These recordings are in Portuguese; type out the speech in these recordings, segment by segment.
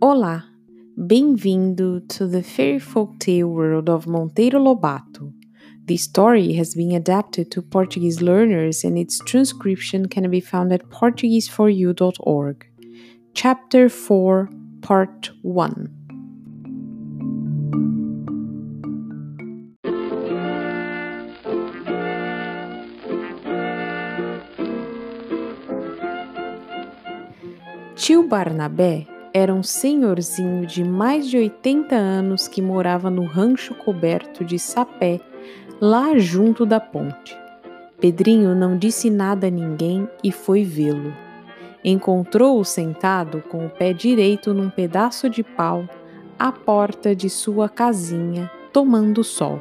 Olá, bem-vindo to the fairy folk tale world of Monteiro Lobato. The story has been adapted to Portuguese learners and its transcription can be found at portugueseforyou.org. Chapter 4, Part 1. Tio Barnabé era um senhorzinho de mais de 80 anos que morava no rancho coberto de sapé, lá junto da ponte. Pedrinho não disse nada a ninguém e foi vê-lo. Encontrou-o sentado com o pé direito num pedaço de pau à porta de sua casinha, tomando sol.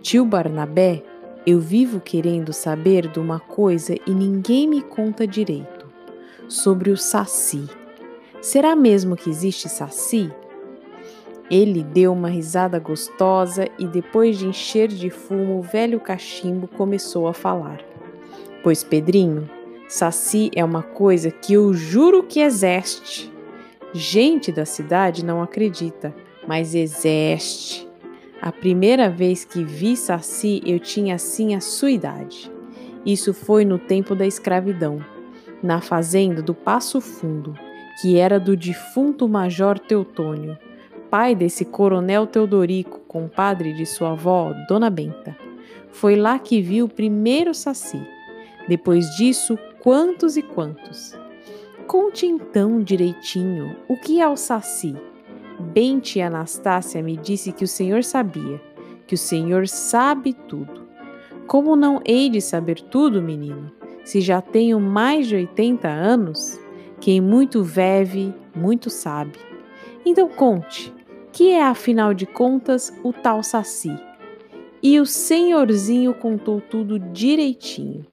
Tio Barnabé, eu vivo querendo saber de uma coisa e ninguém me conta direito. Sobre o Saci. Será mesmo que existe Saci? Ele deu uma risada gostosa e, depois de encher de fumo o velho cachimbo, começou a falar. Pois, Pedrinho, Saci é uma coisa que eu juro que existe. Gente da cidade não acredita, mas existe. A primeira vez que vi Saci, eu tinha assim a sua idade. Isso foi no tempo da escravidão, na fazenda do Passo Fundo que era do defunto Major Teutônio, pai desse coronel Teodorico, compadre de sua avó, Dona Benta. Foi lá que viu o primeiro saci. Depois disso, quantos e quantos. Conte então direitinho o que é o saci. Bem, tia Anastácia me disse que o senhor sabia, que o senhor sabe tudo. Como não hei de saber tudo, menino, se já tenho mais de 80 anos? Quem muito vive, muito sabe. Então conte, que é afinal de contas o tal Saci? E o senhorzinho contou tudo direitinho.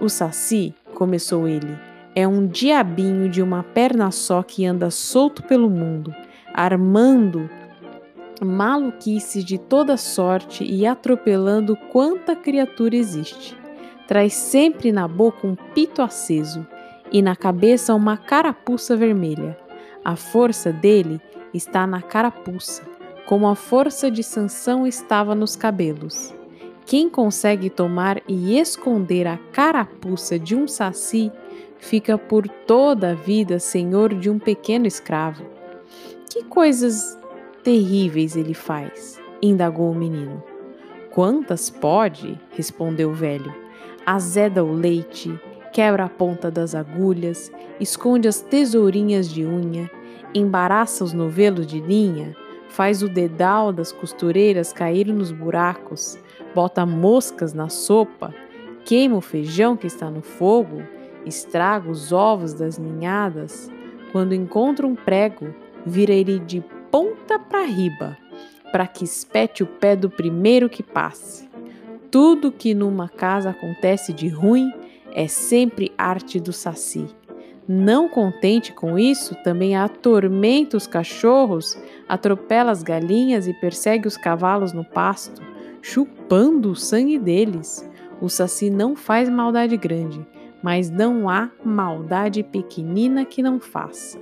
O Saci, começou ele, é um diabinho de uma perna só que anda solto pelo mundo, armando maluquices de toda sorte e atropelando quanta criatura existe. Traz sempre na boca um pito aceso e na cabeça uma carapuça vermelha. A força dele está na carapuça, como a força de Sansão estava nos cabelos. Quem consegue tomar e esconder a carapuça de um saci fica por toda a vida senhor de um pequeno escravo. Que coisas terríveis ele faz? indagou o menino. Quantas pode? respondeu o velho. Azeda o leite, quebra a ponta das agulhas, esconde as tesourinhas de unha, embaraça os novelos de linha, faz o dedal das costureiras cair nos buracos, bota moscas na sopa, queima o feijão que está no fogo, estraga os ovos das ninhadas. Quando encontra um prego, vira ele de ponta para riba, para que espete o pé do primeiro que passe. Tudo que numa casa acontece de ruim é sempre arte do saci. Não contente com isso, também atormenta os cachorros, atropela as galinhas e persegue os cavalos no pasto, chupando o sangue deles. O saci não faz maldade grande, mas não há maldade pequenina que não faça.